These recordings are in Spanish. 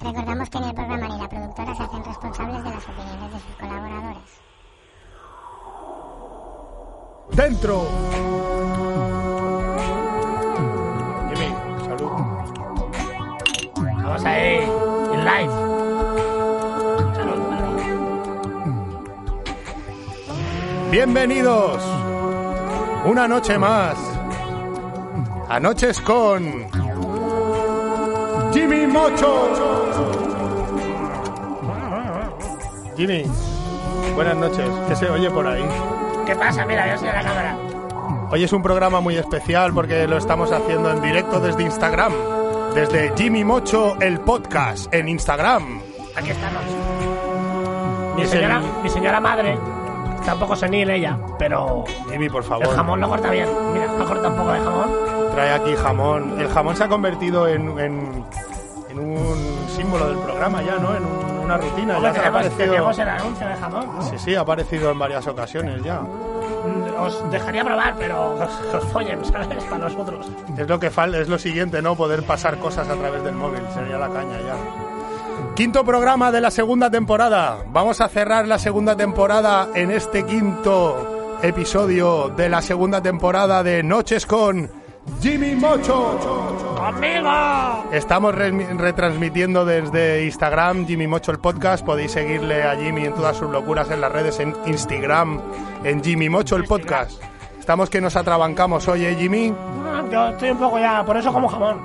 Recordamos que ni el programa ni la productora se hacen responsables de las opiniones de sus colaboradores. ¡Dentro! Jimmy, salud. Vamos ahí, en live. Salud. Bienvenidos una noche más a Noches con Jimmy Mocho. Jimmy, buenas noches. ¿Qué se oye por ahí? ¿Qué pasa? Mira, yo soy la cámara. Hoy es un programa muy especial porque lo estamos haciendo en directo desde Instagram. Desde Jimmy Mocho, el podcast, en Instagram. Aquí estamos. Mi señora, el- mi señora madre, está un poco senil ella, pero Jimmy, por el favor, jamón lo corta bien. Mira, ha cortado un poco de jamón. trae aquí jamón. El jamón se ha convertido en, en, en un símbolo del programa ya, ¿no? En un- una rutina. Hombre, Ya ha tenemos, aparecido... tenemos el anuncio de jamón. Sí, sí, ha aparecido en varias ocasiones ya. Mm, Os dejaría probar, pero os, os follen, ¿sabes? Para nosotros. Es lo que falta, es lo siguiente, ¿no? Poder pasar cosas a través del móvil. Sería la caña ya. Quinto programa de la segunda temporada. Vamos a cerrar la segunda temporada en este quinto episodio de la segunda temporada de Noches con Jimmy Mocho. ¡Amigo! Estamos re- retransmitiendo desde Instagram Jimmy Mocho el podcast. Podéis seguirle a Jimmy en todas sus locuras en las redes en Instagram, en Jimmy Mocho el podcast. Estamos que nos atrabancamos hoy, ¿eh, Jimmy? Ah, Yo estoy un poco ya, por eso como jamón.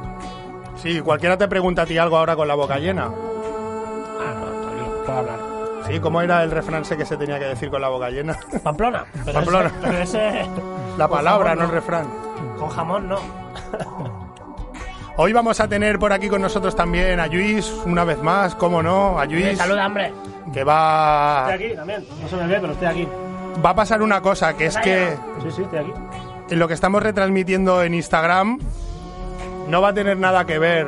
Sí, cualquiera te pregunta a ti algo ahora con la boca llena. Ah, no, tranquilo, puedo hablar. Sí, ¿cómo era el refrán que se tenía que decir con la boca llena? Pamplona. Pero Pamplona. Ese, pero ese... La palabra, no el refrán. Con jamón no. Hoy vamos a tener por aquí con nosotros también a Luis, una vez más, cómo no, a Luis, Saluda, hombre. que va, Estoy aquí también. No se me ve, pero estoy aquí. va a pasar una cosa, que es que Sí, sí, estoy aquí. en lo que estamos retransmitiendo en Instagram no va a tener nada que ver.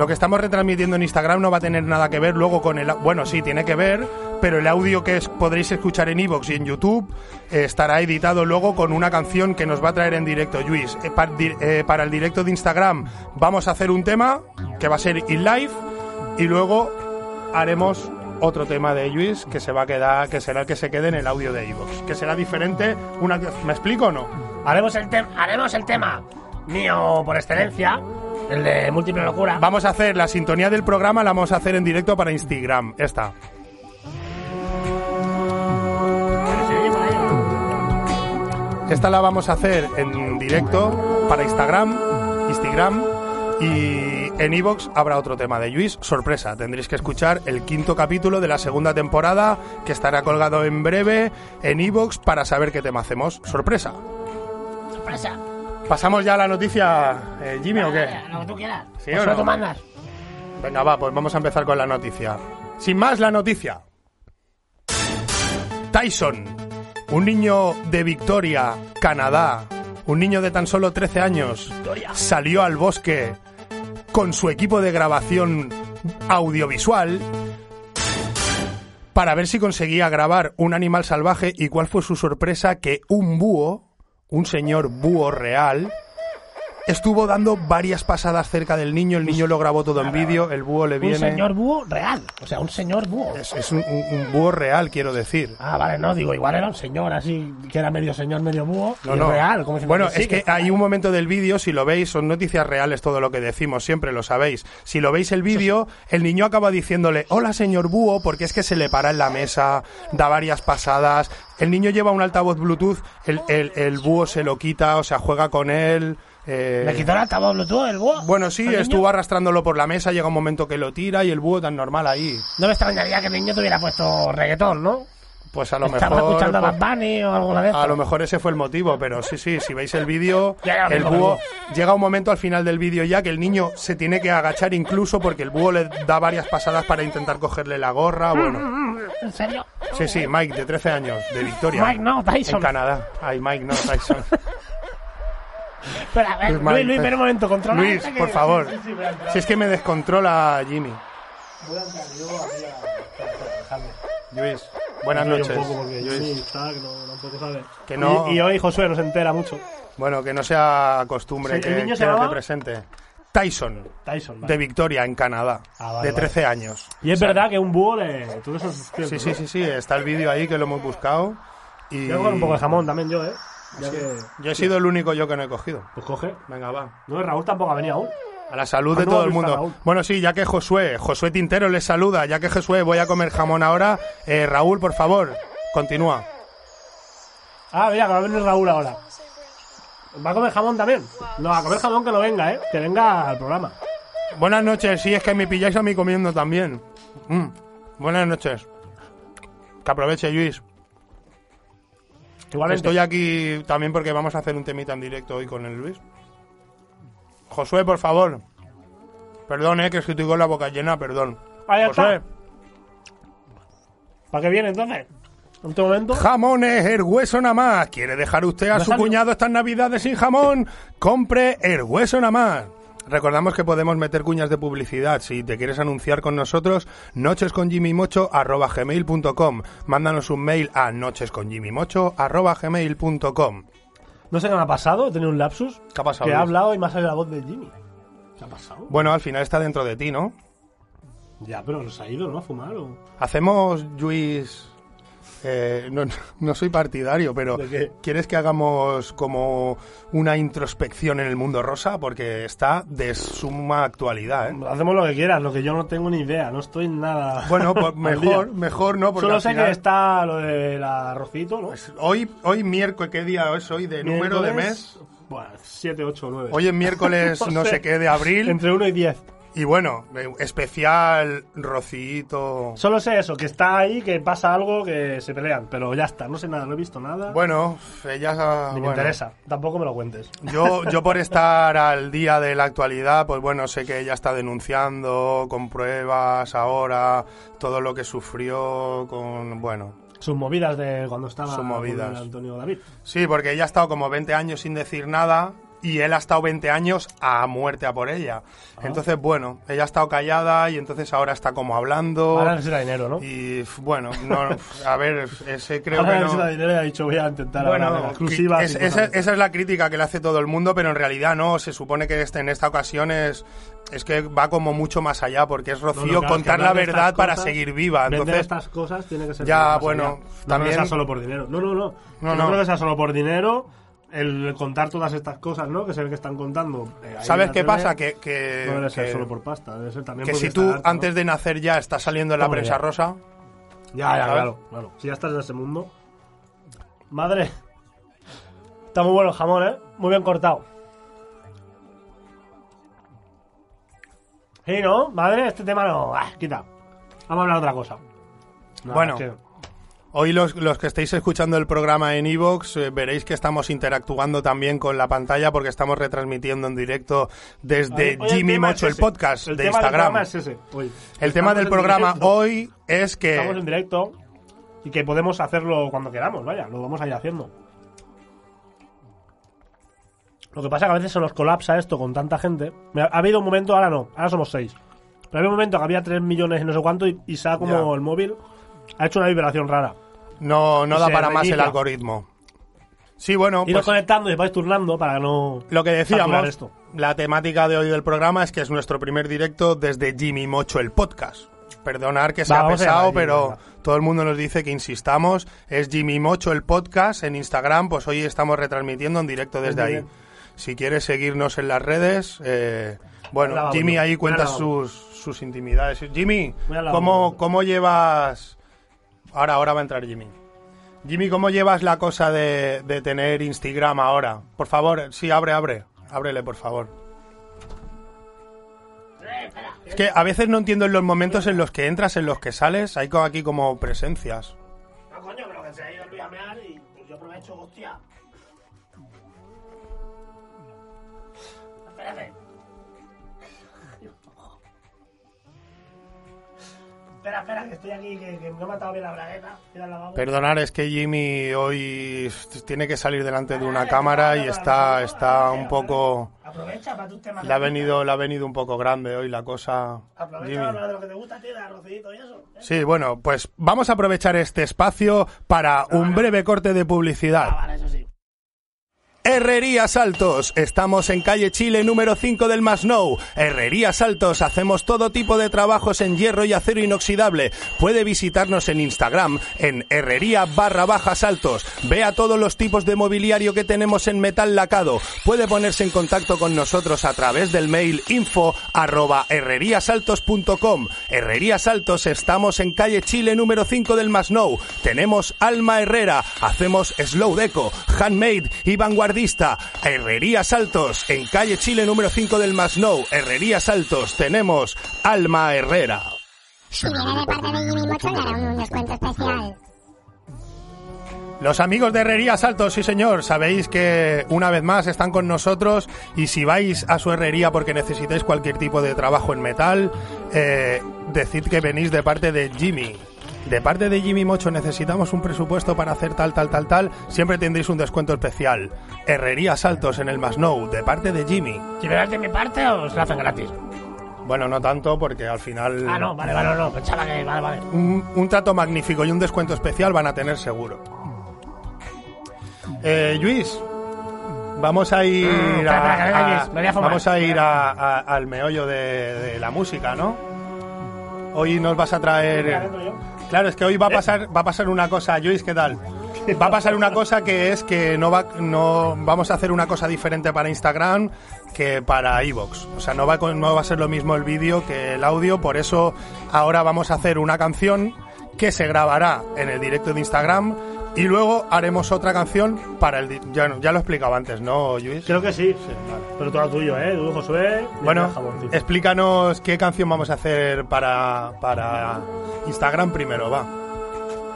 Lo que estamos retransmitiendo en Instagram no va a tener nada que ver luego con el... Bueno, sí, tiene que ver, pero el audio que podréis escuchar en iVoox y en YouTube eh, estará editado luego con una canción que nos va a traer en directo Luis. Eh, eh, para el directo de Instagram vamos a hacer un tema que va a ser in live y luego haremos otro tema de Luis que se va a quedar, que será el que se quede en el audio de iVoox, que será diferente. Una, ¿Me explico o no? Haremos el, tem- haremos el tema mío por excelencia, el de múltiple locura. Vamos a hacer la sintonía del programa, la vamos a hacer en directo para Instagram. Por ahí. Esta la vamos a hacer en directo para Instagram, Instagram y en iVoox habrá otro tema de Luis, sorpresa. Tendréis que escuchar el quinto capítulo de la segunda temporada que estará colgado en breve en iVoox para saber qué tema hacemos. Sorpresa. Sorpresa. Pasamos ya a la noticia, eh, Jimmy, ¿o qué? Lo que tú quieras. ¿Sí o no? tú mandas. Venga, va, pues vamos a empezar con la noticia. Sin más, la noticia. Tyson, un niño de Victoria, Canadá, un niño de tan solo 13 años, Victoria. salió al bosque con su equipo de grabación audiovisual para ver si conseguía grabar un animal salvaje y cuál fue su sorpresa que un búho, un señor búho real, estuvo dando varias pasadas cerca del niño, el niño lo grabó todo en vídeo, el búho le Un viene... señor búho real. O sea, un señor búho. Es, es un, un- un búho real, quiero decir. Ah, vale, no, digo, igual era un señor así, que era medio señor, medio búho. No, y no. real. Como si bueno, es que hay un momento del vídeo, si lo veis, son noticias reales todo lo que decimos, siempre lo sabéis. Si lo veis el vídeo, el niño acaba diciéndole, hola señor búho, porque es que se le para en la mesa, da varias pasadas. El niño lleva un altavoz Bluetooth, el, el- el búho se lo quita, o sea, juega con él. Eh, ¿Le quitó el altavoz Bluetooth el búho? Bueno, sí, ¿Al niño? estuvo arrastrándolo por la mesa, llega un momento que lo tira y el búho tan normal ahí. No me extrañaría que el niño te hubiera puesto reggaetón, ¿no? Pues a lo Estaba mejor. escuchando a pues, Bad Bunny o alguna vez. A lo mejor ese fue el motivo, pero sí, sí, si veis el vídeo, el búho llega un momento al final del vídeo ya que el niño se tiene que agachar incluso porque el búho le da varias pasadas para intentar cogerle la gorra, bueno. ¿En serio? Sí, sí, Mike de 13 años, de Victoria. Mike, no, Tyson. En Canadá. Ay, Mike, no, Tyson. Espera, a ver, Pues, Luis, Luis, espera un momento, controla. Luis, esta que- por favor. Sí, sí, entrar. Si es que me descontrola Jimmy. Voy a entrar yo aquí a- espera, espera, dejadme. Luis, buenas Yo noches. Un poco Luis. Jimmy está, que no, tampoco sabe. Que no- Y, y hoy Josué no se entera mucho. Bueno, que no sea costumbre Sí, ¿el que, niño que se no te presente. Tyson, Tyson, vale. de Victoria, en Canadá, Ah, vale, de 13 años. Y es verdad que un búho le... Todo eso es cierto, Sí, sí, ¿no? sí, sí, está el vídeo ahí que lo hemos buscado. Y Voy a coger un poco de jamón también yo, ¿eh? Yo he sido el único yo que no he cogido. Pues coge. Venga, va. No, Raúl tampoco ha venido aún. A la salud de ¿Cuándo todo el mundo. Bueno, sí, ya que Josué, Josué Tintero les saluda, ya que Josué voy a comer jamón ahora, eh, Raúl, por favor, continúa. Ah, mira, que va a venir Raúl ahora. ¿Va a comer jamón también? No, a comer jamón que no venga, ¿eh? Que venga al programa. Buenas noches, sí, es que me pilláis a mí comiendo también. Mm, Buenas noches. Que aproveche, Luis. Igualmente. Estoy aquí también porque vamos a hacer un temita en directo hoy con el Luis. Josué, por favor. Perdón, eh, que es que estoy con la boca llena, perdón. Ahí Josué. está. ¿Para qué viene entonces? En este momento. Jamones, el hueso nada más. ¿Quiere dejar usted a ¿No su salió? cuñado estas navidades sin jamón? Compre el hueso nada más. Recordamos que podemos meter cuñas de publicidad. Si te quieres anunciar con nosotros, nochesconjimmymocho.gmail.com Mándanos un mail a nochesconjimmymocho.gmail.com No sé qué me ha pasado, he tenido un lapsus. ¿Qué ha pasado, Que he Luis? hablado y me ha salido la voz de Jimmy. ¿Qué ha pasado? Bueno, al final está dentro de ti, ¿no? Ya, pero se ha ido, ¿no? A fumar o... Hacemos, Luis... eh, no, no soy partidario, pero. ¿quieres que hagamos como una introspección en el mundo rosa? Porque está de suma actualidad, ¿eh? Hacemos lo que quieras, lo que yo no tengo ni idea, no estoy nada. Bueno, pues mejor, mejor no, porque Solo sé final- que está lo del arrocito, ¿no? pues hoy, hoy miércoles, ¿qué día es hoy? ¿De número de mes? Bueno, 7, 8, 9. Hoy es miércoles no sé qué de abril. Entre 1 y 10. Y bueno, eh, especial Rocito. Solo sé eso, que está ahí, que pasa algo, que se pelean, pero ya está, no sé nada, no he visto nada. Bueno, ella... ni me bueno. interesa, tampoco me lo cuentes. Yo, yo por estar al día de la actualidad, pues bueno, sé que ella está denunciando con pruebas ahora todo lo que sufrió con, bueno, Sus movidas de cuando estaba Antonio David. sí, porque ella ha estado como 20 años sin decir nada y él ha estado 20 años a muerte a por ella. Ah. Entonces, bueno, ella ha estado callada y entonces ahora está como hablando. Ahora necesita dinero, ¿no? Y bueno, no, a ver, ese creo Ahora que no. necesita dinero y ha dicho voy a intentar Bueno, ahora exclusivas. es- esa, esa es la crítica que le hace todo el mundo, pero en realidad no. Se supone que este, en esta ocasión es, es que va como mucho más allá, porque es No, no, Rocío claro, contar la hablar verdad para cosas, seguir viva. Entonces, estas cosas tiene que ser Ya, bueno, allá. No también- creo que sea solo por dinero. No, no, no. No, no, no. creo que sea solo por dinero el contar todas estas cosas, ¿no? Que se ve que están contando. eh, ¿sabes qué pasa? Que, que, No debe ser que- solo por pasta, debe ser también que si tú antes de nacer ya estás saliendo en la prensa rosa, Ya, ya, claro, claro. Si ya estás en ese mundo. Madre. Está muy bueno el jamón, ¿eh? Muy bien cortado. Sí, ¿no? Madre, este tema no. Ah, quita. Vamos a hablar de otra cosa. No, Bueno. Hoy los, los que estéis escuchando el programa en Evox veréis que estamos interactuando también con la pantalla porque estamos retransmitiendo en directo desde Hoy- hoy el Jimmy Mocho, es el podcast El de tema Instagram. es ese, hoy. El tema del programa directo. hoy es que... Estamos en directo y que podemos hacerlo cuando queramos, vaya, lo vamos a ir haciendo. Lo que pasa es que a veces se nos colapsa esto con tanta gente. Ha habido un momento, ahora no, ahora somos seis. Pero había un momento que había 3 millones y no sé cuánto y, y se ha como Ya. el móvil ha hecho una vibración rara. No, no Y da para más el algoritmo. Sí, bueno, Iros pues conectando y vais turnando para no. lo que decíamos, esto. la temática de hoy del programa es que es nuestro primer directo desde Jimmy Mocho, el podcast. Perdonar que sea pesado, Jimmy, pero todo el mundo nos dice que insistamos. Es Jimmy Mocho, el podcast, en Instagram, pues hoy estamos retransmitiendo en directo desde ahí. Si quieres seguirnos en las redes, eh, bueno, Jimmy ahí cuenta sus, sus intimidades. Jimmy, ¿cómo. ¿cómo llevas... Ahora, ahora va a entrar Jimmy. Jimmy, ¿cómo llevas la cosa de, de tener Instagram ahora? Por favor, sí, abre, abre. Ábrele, por favor. Es que a veces no entiendo en los momentos en los que entras, en los que sales, hay aquí como presencias. No, coño, pero que se ha ido a y pues yo aprovecho, hostia. Espérate. Espera, espera, que estoy aquí, que, que me he matado bien la bragueta. Perdonar, es que Jimmy hoy tiene que salir delante de una cámara y está, está un poco... Aprovecha para tus temas. Le ha venido, le ha venido un poco grande hoy la cosa. Aprovecha Jimmy. para hablar de lo que te gusta, tío, de arrocito y eso. ¿eh? Sí, bueno, pues vamos a aprovechar este espacio para un breve corte de Ah, publicidad. vale, eso sí. Herrería Saltos. Estamos en calle Chile número 5 del Masnou. Herrería Saltos. Hacemos todo tipo de trabajos en hierro y acero inoxidable. Puede visitarnos en Instagram en herrería barra baja saltos. Vea todos los tipos de mobiliario que tenemos en metal lacado. Puede ponerse en contacto con nosotros a través del mail info arroba herreriasaltos.com. Herrería Saltos. Estamos en calle Chile número 5 del Masnou. Tenemos Alma Herrera. Hacemos slow deco, handmade y vanguardista. Herrería Saltos, en calle Chile número 5 del Masnou. Herrería Saltos, tenemos Alma Herrera. Si viene de parte de Jimmy Mocho, le hará un descuento especial. Los amigos de Herrería Saltos, sí señor, sabéis que una vez más están con nosotros y si vais a su herrería porque necesitáis cualquier tipo de trabajo en metal, eh, decid que venís de parte de Jimmy. De parte de Jimmy Mocho necesitamos un presupuesto para hacer tal, tal, tal, tal, siempre tendréis un descuento especial. Herrería Saltos en el Masnou, de parte de Jimmy. ¿Si me das de mi parte o se lo hacen gratis? Bueno, no tanto porque al final... Ah, no, vale, vale, no, pensaba que. Vale, vale. un, un trato magnífico y un descuento especial van a tener seguro. Eh, Luis, vamos a ir, Mm, que a- fumar. vamos a ir al meollo de, de la música, ¿no? Hoy nos vas a traer. Claro, es que hoy va ¿Eh? a pasar, va a pasar una cosa, Luis, ¿qué tal? Va a pasar una cosa que es que no va, no vamos a hacer una cosa diferente para Instagram que para iVoox. O sea, no va, con- no va a ser lo mismo el vídeo que el audio, por eso ahora vamos a hacer una canción que se grabará en el directo de Instagram y luego haremos otra canción para el... di- Ya, ya lo he explicado antes, ¿no, Luis? Creo que sí. Pero todo tuyo, ¿eh? Tú, Josué. y Bueno, el explícanos qué canción vamos a hacer para, para Instagram primero, va.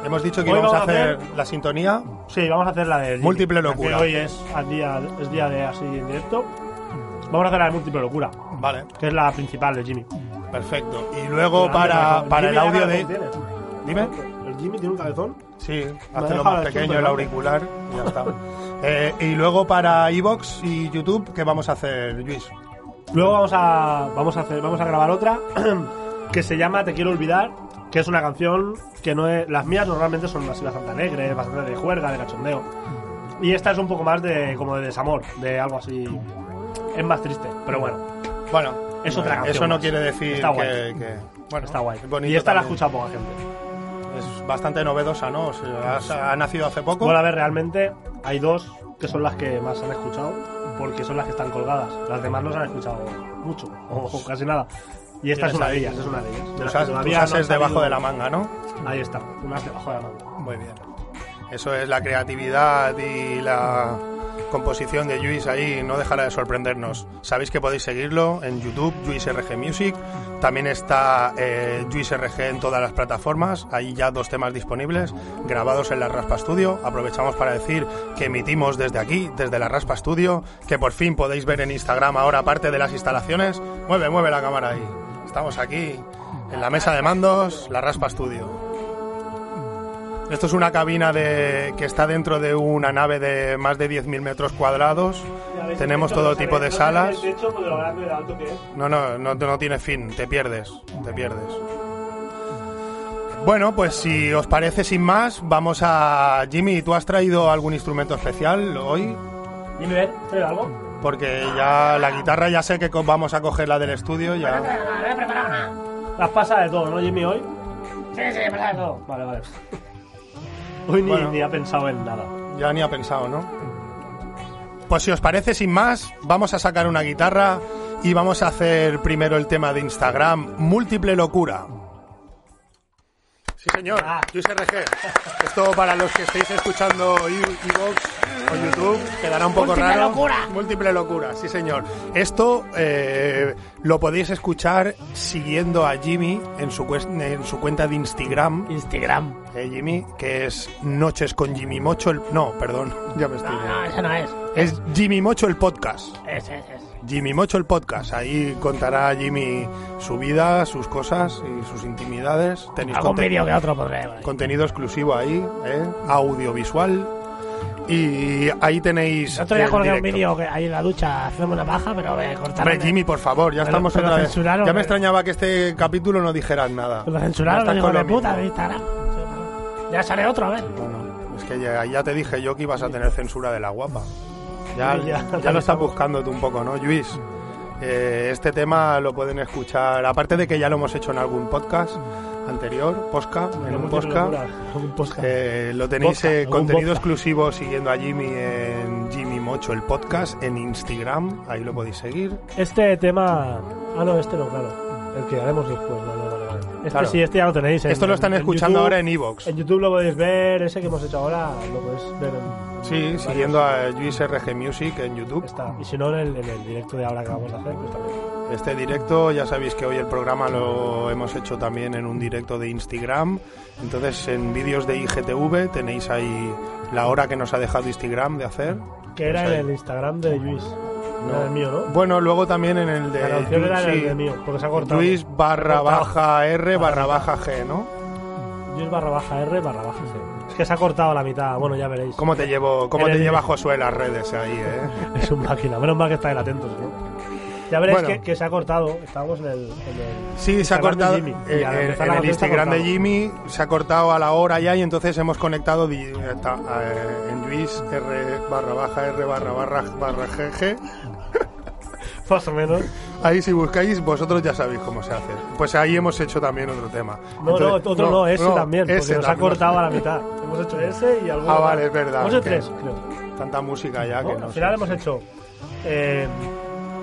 Hemos dicho que Hoy íbamos a vamos a hacer la sintonía. Sí, vamos a hacer la de. Múltiple locura. Hoy es, al día, es día de así en directo. Vamos a hacer la de múltiple locura, Vale, que es la principal de Jimmy. perfecto. Y luego para, para el Jimmy, audio ¿qué de... tienes? Dime. ¿El Jimmy tiene un cabezón? Sí, Me hazlo ha dejado más pequeño el auricular y ya está. Eh, y luego para iBox y YouTube, ¿qué vamos a hacer, Luis? Luego vamos a, vamos a, hacer, vamos a grabar otra que se llama Te quiero olvidar, que es una canción que no es... Las mías normalmente son así bastante alegres, bastante de juerga, de cachondeo. Y esta es un poco más de como de desamor, de algo así... Es más triste, pero bueno, Bueno, Es otra canción Eso no más. quiere decir Está que, guay. que- Bueno, está guay. Y esta la ha también. escuchado poca gente. Es bastante novedosa, ¿no? O sea, ha, ha nacido hace poco. Bueno, a ver, realmente hay dos que son las que más han escuchado, porque son las que están colgadas. Las demás no se han escuchado mucho, o, o casi nada. Y esta es una de ellas, es una de ellas. De las Tus, que as- todavía tus no han ases debajo de la manga, ¿no? Ahí está, unas debajo de la manga. Muy bien. Eso es la creatividad y la composición de Luis ahí, no dejará de sorprendernos. Sabéis que podéis seguirlo en YouTube, Luis RG Music. También está eh, Luis RG en todas las plataformas. Hay ya dos temas disponibles grabados en la Raspa Studio. Aprovechamos para decir que emitimos desde aquí, desde la Raspa Studio, que por fin podéis ver en Instagram ahora parte de las instalaciones. Mueve, mueve la cámara ahí. Estamos aquí en la mesa de mandos, la Raspa Studio. Esto es una cabina de, que está dentro de una nave de más de 10.000 metros cuadrados. Tenemos todo tipo de salas. No, no, no, no tiene fin, te pierdes, te pierdes. Bueno, pues si os parece sin más, vamos a... Jimmy, ¿tú has traído algún instrumento especial hoy? Dime, ver, ¿trae algo? Porque ya la guitarra ya sé que vamos a coger la del estudio, ya... Las pasa de todo, ¿no, Jimmy, hoy? Sí, sí, pasa de todo. Vale, vale. Hoy ni, Bueno. ni ha pensado en nada. Ya ni ha pensado, ¿no? Pues si os parece, sin más, vamos a sacar una guitarra y vamos a hacer primero el tema de Instagram, Múltiple Locura. Sí, señor. Ah. Luis RG. Esto para los que estéis escuchando Evox o YouTube quedará un poco Múltiple raro. locura. Múltiple locura, sí, señor. Esto eh, lo podéis escuchar siguiendo a Jimmy en su, en su cuenta de Instagram. Instagram. eh, Jimmy, que es Noches con Jimmy Mocho. El, no, perdón, ya me estoy. No, no, eso no es. Es Jimmy Mocho el podcast. Es, es, es. Jimmy Mocho el podcast. Ahí contará Jimmy su vida, sus cosas y sus intimidades. Tenéis Algún vídeo que otro podré. contenido exclusivo ahí, ¿eh? audiovisual. Y ahí tenéis. Otro día colgué un vídeo ahí en la ducha hacemos una paja, pero voy a cortar. Hombre, Jimmy, por favor, ya Pero- estamos pero otra vez. Ya me ¿eh? extrañaba que este capítulo no dijeras nada. Lo censuraron, con de puta de Instagram. Ya sale otro, a ver. Bueno, es que ya, ya te dije yo que ibas a tener censura de la guapa. Ya, ya, ya, lo estás buscando tú un poco, ¿no, Luis? Eh, este tema lo pueden escuchar, aparte de que ya lo hemos hecho en algún podcast anterior, posca, en un posca. Eh, lo tenéis eh, contenido exclusivo siguiendo a Jimmy en Jimmy Mocho el podcast en Instagram, ahí lo podéis seguir. Este tema. Ah, no, este no, claro. El que haremos después. Vale. Este Claro. sí, este ya lo tenéis. en- Esto lo están en escuchando YouTube. ahora en Evox. En YouTube lo podéis ver. Ese que hemos hecho ahora lo podéis ver en. Sí, en siguiendo varios. a Luis RG Music en YouTube. Está. Y si no, en el, en el directo de ahora que vamos a hacer, pues también. Este directo, ya sabéis que hoy el programa lo hemos hecho también en un directo de Instagram. Entonces, en vídeos de IGTV tenéis ahí la hora que nos ha dejado Instagram de hacer. Que era Pues en el Instagram de Luis. No. Era el mío, ¿no? Bueno, luego también en el de La canción era en el sí, de mío, porque se ha cortado. Luis barra baja R barra baja G, ¿no? Luis barra baja R barra baja C. Es que se ha cortado la mitad. Bueno, ya veréis. ¿Cómo te llevo, cómo te el- lleva Josué las redes ahí, eh? Es un máquina. Menos mal que estáis atentos, ¿no? Ya veréis Bueno. que, que se ha cortado. Estábamos en el. En el Sí, se ha cortado eh, en, el Instagram de cortado. Jimmy, se ha cortado a la hora ya y entonces hemos conectado di- está, eh, en Luis R barra baja R barra barra barra GG. Más o menos. Ahí si buscáis, vosotros ya sabéis cómo se hace. Pues ahí hemos hecho también otro tema. No, Entonces- no, otro no, ese también. Porque ese nos ha cortado a la mitad. Hemos hecho ese y algo. Ah, vale, es verdad, Hemos hecho tres, creo. Tanta música ya ¿no? que no Al final hemos hecho. eh,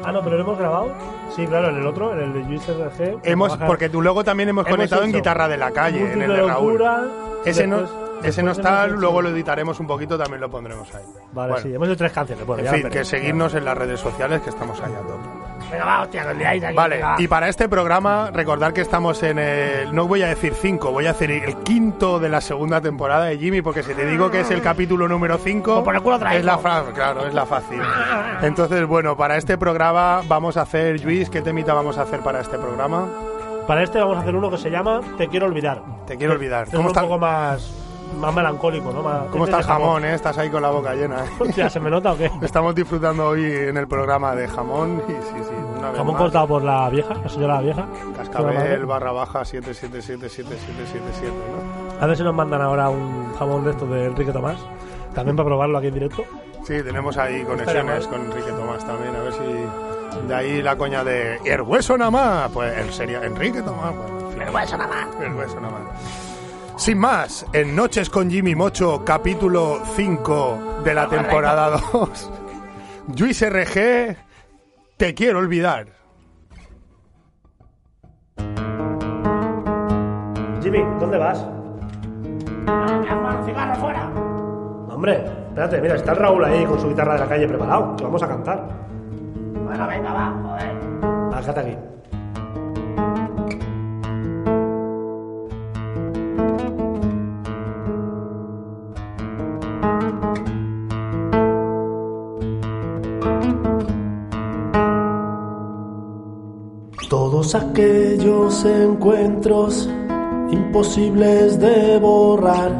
ah, no, pero lo hemos grabado. Sí, claro, en el otro, en el de Luis RG. Hemos, porque tú luego también hemos, Hemos conectado en guitarra de la calle, en el de Raúl. locura, Ese no, ese no está, luego lo editaremos un poquito, también lo pondremos ahí. Vale, Bueno, sí, hemos hecho tres canciones. Bueno, en ya fin, que seguirnos en las redes sociales que estamos ahí a tope. Venga, va, hostia, que liáis aquí. Vale, venga, y para este programa, recordar que estamos en el. No voy a decir 5, voy a decir el quinto de la segunda temporada de Jimmy, porque si te digo que es el capítulo número 5, Pues por el culo traigo. es la fra- claro, es la fácil. Entonces, bueno, para este programa vamos a hacer, Luis, ¿qué temita vamos a hacer para este programa? Para este vamos a hacer uno que se llama Te quiero olvidar. Te quiero olvidar. Es ¿Cómo un está, poco más, más melancólico, ¿no? Más- cómo está el de jamón, eh? Estás ahí con la boca llena. eh. Hostia, ¿se me nota o qué? Estamos disfrutando hoy en el programa de jamón y sí, sí, una vez Jamón más. cortado por la vieja, la señora vieja. Cascabel barra baja 7777777, ¿no? A ver si nos mandan ahora un jamón de estos de Enrique Tomás. También para probarlo aquí en directo. Sí, tenemos ahí conexiones con Enrique Tomás también, a ver si de ahí la coña de el hueso nada más, pues él sería Enrique Tomás, fin, El hueso nada más. el hueso nada más. Sin más, en Noches con Jimmy Mocho, capítulo 5 de la temporada 2. Luis RG, te quiero olvidar. Jimmy, ¿dónde vas? Cigarro fuera. Hombre, espérate, mira, está el Raúl ahí con su guitarra de la calle preparado, que vamos a cantar. Bueno, venga, va, joder. Quédate aquí. Todos aquellos encuentros imposibles de borrar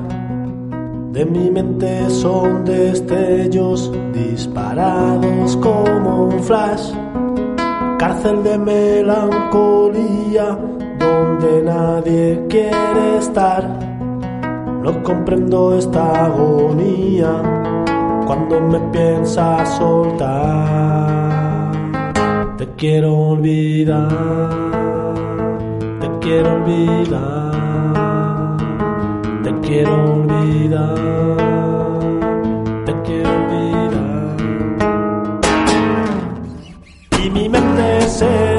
de mi mente son destellos disparados como un flash cárcel de melancolía donde nadie quiere estar. No comprendo esta agonía cuando me piensas soltar. Te quiero olvidar, te quiero olvidar, te quiero olvidar, te quiero olvidar. Y mi mente se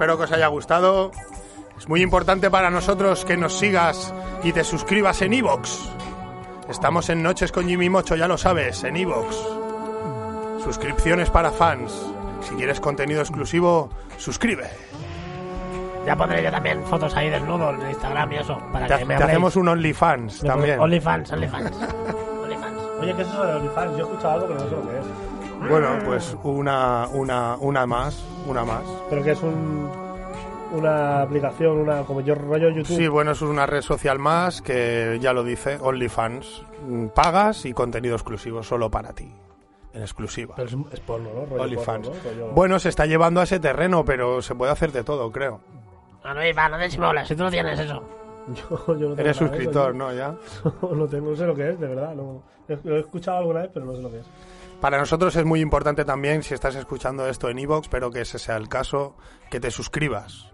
Espero que os haya gustado. Es muy importante para nosotros que nos sigas y te suscribas en Evox. Estamos en Noches con Jimmy Mocho, ya lo sabes, en Evox. Suscripciones para fans. Si quieres contenido exclusivo, suscribe. Ya pondré yo también fotos ahí desnudo en Instagram y eso, para Te, que me te hacemos un OnlyFans también. OnlyFans, OnlyFans. OnlyFans. Oye, ¿qué es eso de OnlyFans? Yo he escuchado algo, pero no sé lo que es. Bueno, pues una, una, una más, una más. Pero que es un, una aplicación, una como yo rollo YouTube. Sí, bueno, eso es una red social más que ya lo dice, OnlyFans. Mm, Pagas y contenido exclusivo solo para ti. En exclusiva. Pero es, es porno, ¿no? Rollo OnlyFans. porno, ¿no? Rollo- Bueno, se está llevando a ese terreno, pero se puede hacer de todo, creo. No, no, Iván, no te disimules, si tú no tienes eso. Yo, yo no tengo Eres eso, suscriptor, yo- ¿no? Ya. no tengo, no sé lo que es, de verdad. No. Lo he escuchado alguna vez, pero no sé lo que es. Para nosotros es muy importante también, si estás escuchando esto en iVoox, pero que ese sea el caso, que te suscribas.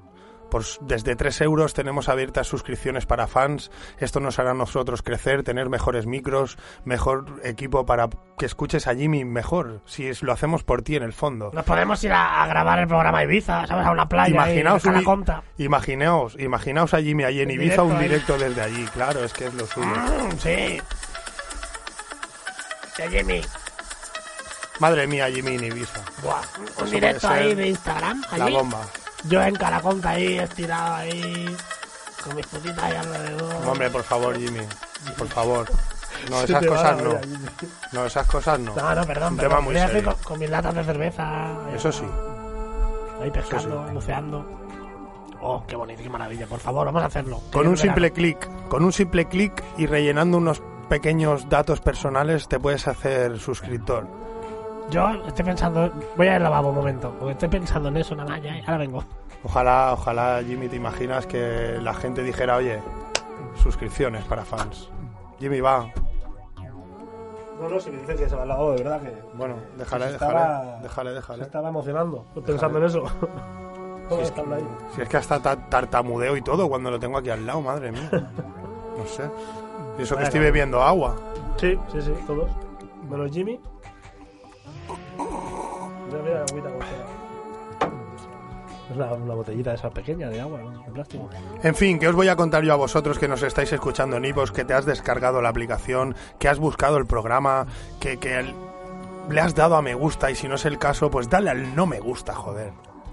Por, desde 3 euros tenemos abiertas suscripciones para fans. Esto nos hará a nosotros crecer, tener mejores micros, mejor equipo para que escuches a Jimmy mejor. Si es- lo hacemos por ti en el fondo. Nos podemos ir a, a grabar el programa Ibiza, ¿sabes? A una playa. Imaginaos, ahí, un a imaginaos, imaginaos a Jimmy allí en Ibiza, un directo ahí. directo desde allí. Claro, es que es lo suyo. Mm, sí. Sí, Jimmy. Madre mía, Jimmy en Ibiza. Buah, un directo ahí de Instagram. La allí. bomba. Yo en Caraconta ahí, estirado ahí. Con mis putitas ahí alrededor. Hombre, por favor, Jimmy. Por favor. No, esas cosas la no. No, esas cosas no. No, no, perdón, Un tema muy serio. con, con mis latas de cerveza. Eso sí. Ahí pescando, buceando. Oh, qué bonito, qué maravilla. Por favor, vamos a hacerlo. Con un simple clic, con un simple clic y rellenando unos pequeños datos personales te puedes hacer suscriptor. Yo estoy pensando. Voy a ir al lavabo un momento. Porque estoy pensando en eso nada más. Ya, ahora vengo. Ojalá, ojalá, Jimmy, te imaginas que la gente dijera, oye, suscripciones para fans. Jimmy, va. No, no, si me dices que se va al lado, de verdad que. Bueno, déjale, déjale, estaba- déjale, Se déjale. estaba emocionando pensando en eso. Todo es ahí. Si es que hasta ta- tartamudeo y todo cuando lo tengo aquí al lado, madre mía. No sé. Y eso que estoy bebiendo agua. Sí, sí, sí, todos. Menos Jimmy. Mira, mira la agüita. Es una botellita esa pequeña de agua, ¿no? De plástico. En fin, que os voy a contar yo a vosotros que nos estáis escuchando en iVoox, que te has descargado la aplicación, que has buscado el programa, que, que el- le has dado a me gusta y si no es el caso, pues dale al no me gusta, joder.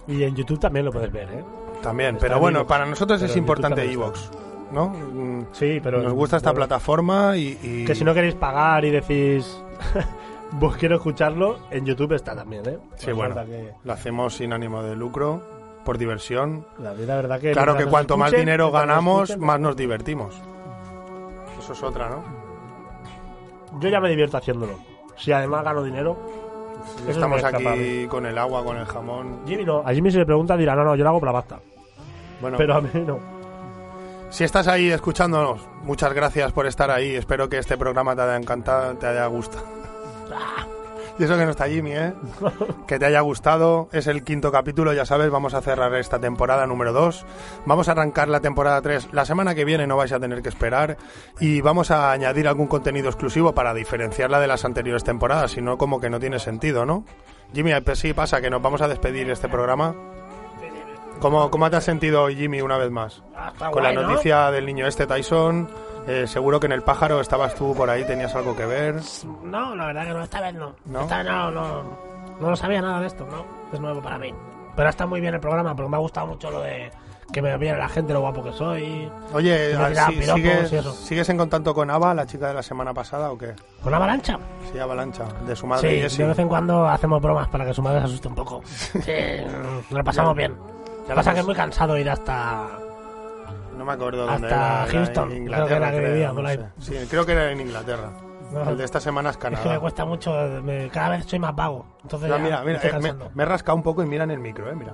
Y en YouTube también lo puedes ver, ¿eh? También, Está pero en bueno, para nosotros es importante iVoox, ¿no? Sí, pero. Nos gusta esta plataforma y, y- Que si no queréis pagar y decís. Vos quiero escucharlo, en YouTube está también, ¿eh? Sí, No bueno, falta que- lo hacemos sin ánimo de lucro, por diversión. La verdad que. Claro que cuanto más dinero ganamos, escuchen, más nos divertimos. Eso es otra, ¿no? Yo ya me divierto haciéndolo. Si además gano dinero, Estamos para aquí con el agua, con el jamón. Jimmy no. A Jimmy si le pregunta dirá, no, no, yo lo hago por la pasta. Bueno, Pero a mí no. si estás ahí escuchándonos, muchas gracias por estar ahí. Espero que este programa te haya encantado, te haya gustado. Y eso que no está Jimmy, ¿eh? que te haya gustado. Es el quinto capítulo, ya sabes, vamos a cerrar esta temporada número 2. Vamos a arrancar la temporada 3 la semana que viene, no vais a tener que esperar. Y vamos a añadir algún contenido exclusivo para diferenciarla de las anteriores temporadas, si no, como que no tiene sentido, ¿no? Jimmy, pues sí pasa que nos vamos a despedir este programa. ¿Cómo, cómo te has sentido hoy, Jimmy, una vez más? está Con la ¿no? noticia del niño este, Tyson. Eh, seguro que en el pájaro estabas tú por ahí, tenías algo que ver. No, la verdad que no, esta vez no. ¿No? Esta vez no, no, no lo sabía nada de esto, ¿no? Es nuevo para mí. Pero está muy bien el programa, porque me ha gustado mucho lo de que me viene la gente, lo guapo que soy. Oye, ah, piropos ¿sigues, y eso. ¿sigues en contacto con Ava, la chica de la semana pasada o qué? ¿Con avalancha? Sí, Avalancha, de su madre Sí, Jessie. de vez en cuando hacemos bromas para que su madre se asuste un poco. Sí, mm, lo pasamos bien. Lo que pasa es que es muy cansado ir hasta... No me acuerdo dónde Hasta era. Houston, en creo que era vivía no sé. Sí, creo que era en Inglaterra. No. El de esta semana es Es que me Canadá. cuesta mucho, me- cada vez soy más vago. Entonces No, mira, me mira, eh, me, me he rascado un poco y mira en el micro, eh, mira.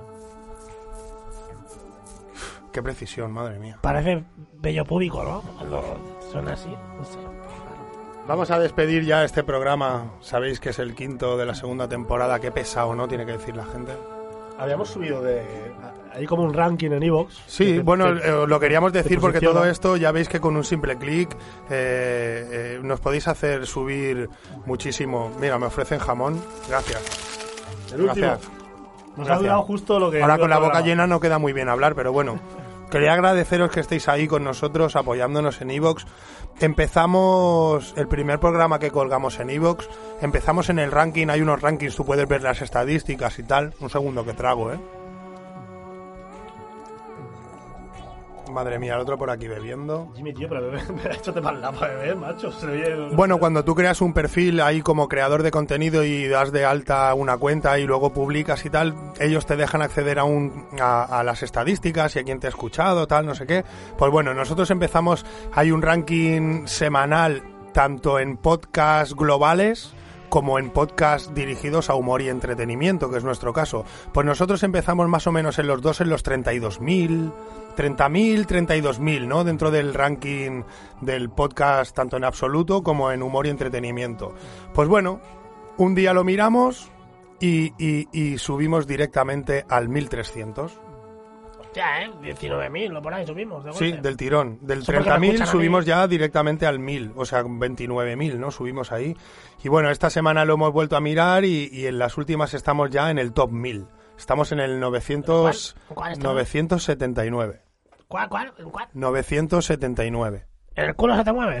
Qué precisión, madre mía. Parece bello público, ¿no? Cuando suena así, no sé. Vamos a despedir ya este programa. Sabéis que es el quinto de la segunda temporada. Qué pesado, ¿no? Tiene que decir la gente. Habíamos subido de. Hay como un ranking en Evox. Sí, que- bueno, que- eh, lo queríamos decir porque todo esto ya veis que con un simple clic eh, eh, nos podéis hacer subir muchísimo. Mira, me ofrecen jamón. Gracias. el último. Gracias. Nos Gracias. ha durado justo lo que. Ahora con la boca programa. llena no queda muy bien hablar, pero bueno. Quería agradeceros que estéis ahí con nosotros, apoyándonos en Evox. Empezamos el primer programa que colgamos en Evox. Empezamos en el ranking, hay unos rankings, tú puedes ver las estadísticas y tal. Un segundo que trago, ¿eh? Madre mía, el otro por aquí bebiendo. Jimmy, tío, pero bebé, me ha hecho te mal la para beber, macho. Se Bueno, cuando tú creas un perfil ahí como creador de contenido y das de alta una cuenta y luego publicas y tal, ellos te dejan acceder a, un, a, a las estadísticas y a quién te ha escuchado, tal, no sé qué. Pues bueno, nosotros empezamos, hay un ranking semanal tanto en podcasts globales como en podcasts dirigidos a humor y entretenimiento, que es nuestro caso. Pues nosotros empezamos más o menos en los dos, en los 32.000, 30.000, 32.000, ¿no? Dentro del ranking del podcast, tanto en absoluto como en humor y entretenimiento. Pues bueno, un día lo miramos y, y- y subimos directamente al 1.300. Hostia, ¿eh? 19.000, lo por ahí subimos. De Sí, del tirón. Del Eso porque me 30.000 escuchan a mí. subimos ya directamente al 1.000, o sea, 29.000, ¿no? Subimos ahí. Y bueno, esta semana lo hemos vuelto a mirar y, y en las últimas estamos ya en el top 1.000. Estamos en el 900, ¿En cuál estamos? 979. ¿Cuál, cuál? ¿En cuál? 979. ¿En el culo se te mueve?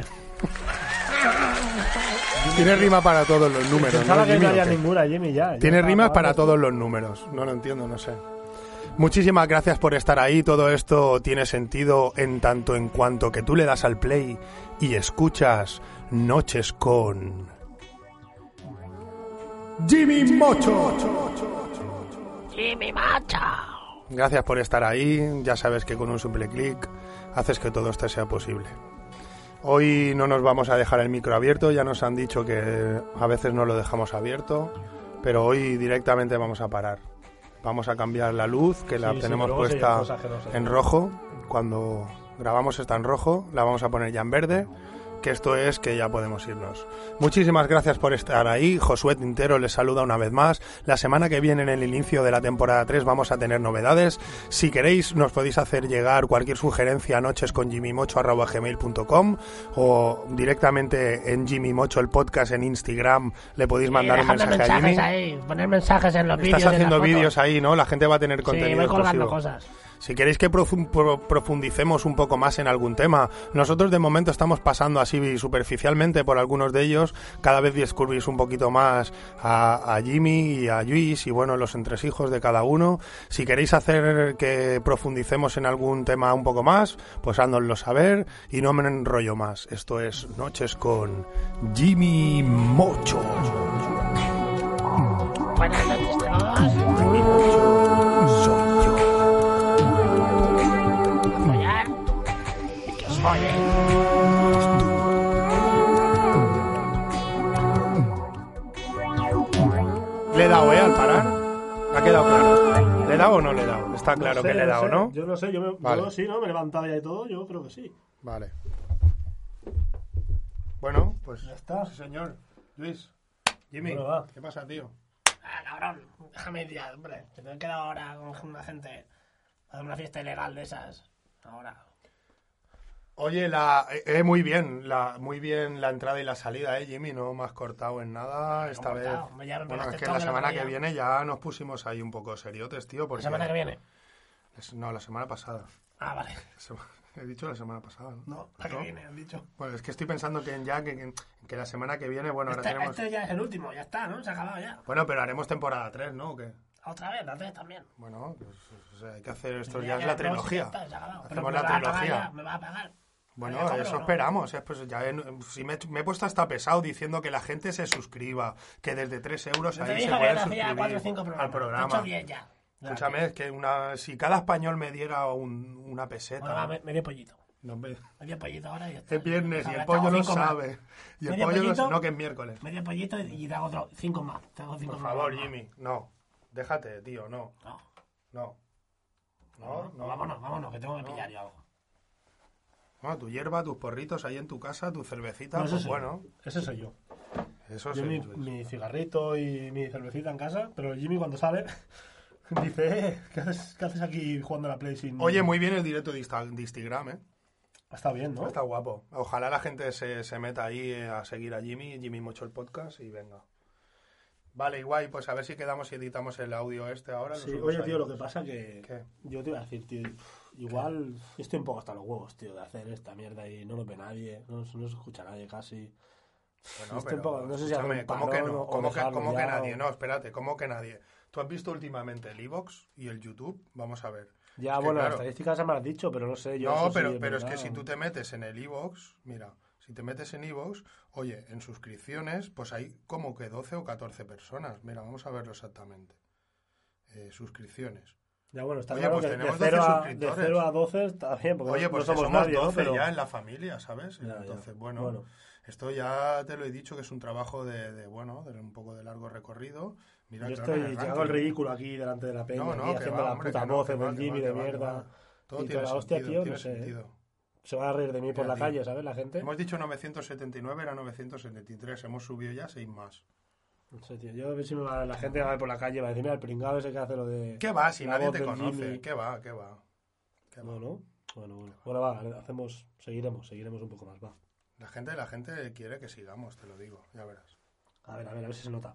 Tiene rima para todos los números, Pensaba ¿no, que Jimmy, no había ninguna, Jimmy, ya. Tiene rimas para todos los números. No lo entiendo, no sé. Muchísimas gracias por estar ahí. Todo esto tiene sentido en tanto en cuanto que tú le das al play y escuchas Noches con Jimmy Mocho. ¡Jimmy Macha! Gracias por estar ahí. Ya sabes que con un simple clic haces que todo esto sea posible. Hoy no nos vamos a dejar el micro abierto, ya nos han dicho que a veces no lo dejamos abierto, pero hoy directamente vamos a parar. Vamos a cambiar la luz, que la Sí, tenemos puesta no se- en rojo. Cuando grabamos está en rojo, la vamos a poner ya en verde, que esto es que ya podemos irnos. Muchísimas gracias por estar ahí. Josué Tintero les saluda una vez más. La semana que viene, en el inicio de la temporada 3, vamos a tener novedades. Si queréis, nos podéis hacer llegar cualquier sugerencia a nochesconjimmymocho.gmail.com o directamente en Jimmy Mocho, el podcast en Instagram, le podéis mandar Sí, un mensaje a mensajes Jimmy. ahí, poner mensajes en los vídeos. Estás haciendo vídeos ahí, ¿no? La gente va a tener Sí, contenido voy colgando exclusivo. cosas. Si queréis que profu- pro- profundicemos un poco más en algún tema, nosotros de momento estamos pasando así superficialmente por algunos de ellos. Cada vez descubrís un poquito más a, a Jimmy y a Luis y bueno, los entresijos de cada uno. Si queréis hacer que profundicemos en algún tema un poco más, pues háznoslo saber y no me enrollo más. Esto es Noches con Jimmy Mocho. Buenas noches follen. Le he dado, ¿eh? Al parar. Ha quedado claro. ¿Le he dado o no le he dado? Está claro no sé, que le he dado, ¿no? Sé. Yo no sé, yo, me, vale. yo sí, ¿no? Me levantaba ya y todo, yo creo que sí. Vale. Bueno, pues. Ya está. Sí, señor. Luis. Jimmy, bueno, ¿qué pasa, tío? Ah, cabrón, déjame ir ya, hombre. Te he quedado ahora con una gente. A una fiesta ilegal de esas. Ahora. Oye, la, eh, eh, muy bien, la, muy bien la entrada y la salida, eh, Jimmy, no me has cortado en nada esta vez. cortado, ya Bueno, es que la la semana que viene ya nos pusimos ahí un poco seriotes, tío, La porque... semana que viene. No, la semana pasada. Ah, vale. La He dicho la semana pasada, ¿no? No, la que ¿No? viene, han dicho. Bueno, es que estoy pensando que en ya, que, que- que la semana que viene, bueno, ahora Este, tenemos... este ya es el último, ya está, ¿no? Se ha acabado ya. Bueno, pero haremos temporada 3, ¿no? ¿O qué? Otra vez, la tres también. Bueno, pues, o sea, hay que hacer esto, Ya, ya es la trilogía. está, se ha acabado. Pero Hacemos la trilogía. ya, Me va a pagar. Bueno, eso esperamos. ¿eh? Pues ya en- si me, me he puesto hasta pesado diciendo que la gente se suscriba, que desde 3 euros Yo ahí se o suscribir al programa. ya. Escúchame, es que una, si cada español me diera un- una peseta... Bueno, me- medio pollito. no me- Medio pollito ahora y ya está. es viernes y el pollo lo más. sabe. Y el Medio pollo lo pollito. No, que es miércoles. Medio pollito y te hago otro, cinco más. Te hago cinco Por más. favor, Jimmy. No. Déjate, tío. No. No, No. No, no, no. vámonos, vámonos, que tengo que pillar yo algo. No, tu hierba, tus porritos ahí en tu casa, tu cervecita, No, pues bueno. yo. Ese soy yo. Eso Yo sí. mi, cigarrito y mi cervecita en casa, pero Jimmy cuando sale dice, eh, ¿qué haces, qué haces aquí jugando a la Play sin...? Oye, muy bien el directo de Insta- de Instagram, ¿eh? Está bien, ¿no? Está guapo. Ojalá la gente se, se meta ahí eh, a seguir a Jimmy, Jimmy Mocho el podcast y venga. Vale, guay, pues a ver si quedamos y editamos el audio este ahora. Sí, oye, ahí. tío, lo que pasa que... ¿Qué? Yo te iba a decir, tío, igual estoy un poco hasta los huevos, tío, de hacer esta mierda y no lo ve nadie, no, no se escucha nadie casi. Bueno, Estoy pero, un poco- no sé si ¿cómo que no? ¿Cómo que, cómo que nadie? No, espérate, ¿cómo que nadie? ¿Tú has visto últimamente el Evox y el YouTube? Vamos a ver. Ya, Es que, bueno, claro, las estadísticas ya me has dicho, pero no sé yo... No, pero, sí pero es que si tú te metes en el Evox, mira, si te metes en Evox, oye, en suscripciones, pues hay como que 12 o 14 personas. Mira, vamos a verlo exactamente. Eh, suscripciones. Ya, bueno, está Oye, claro pues que de tenemos 0, 12 a, de suscriptores. 0 a 12 está bien, porque Oye, pues no que somos, somos nadie, ¿no? 12 Pero- ya en la familia, ¿sabes? Ya, ya. Entonces, bueno, Bueno. esto ya te lo he dicho que es un trabajo de, de, bueno, de un poco de largo recorrido. Mira, Yo claro, estoy, hago el ridículo aquí delante de la peña, No, no, aquí que haciendo va, hombre, putas que no, va, del Jimmy va, de va, mierda. va. Todo y tiene la hostia, sentido, tío, no sé. sentido. Se van a reír de mí por la calle, ¿sabes? La gente. Hemos dicho 979, era 973. Hemos subido ya 6 más. No sé, tío. Yo a ver si me va- la gente va a ver por la calle va a decir, mira, el pringado ese que hace lo de... ¿Qué va? Si nadie te conoce. Jimmy. ¿Qué va? ¿Qué va? ¿Qué va? No, no. Bueno, bueno. Bueno, va, hacemos... Seguiremos, seguiremos un poco más, va. La gente, la gente quiere que sigamos, te lo digo. Ya verás. A ver, a ver, a ver si se nota.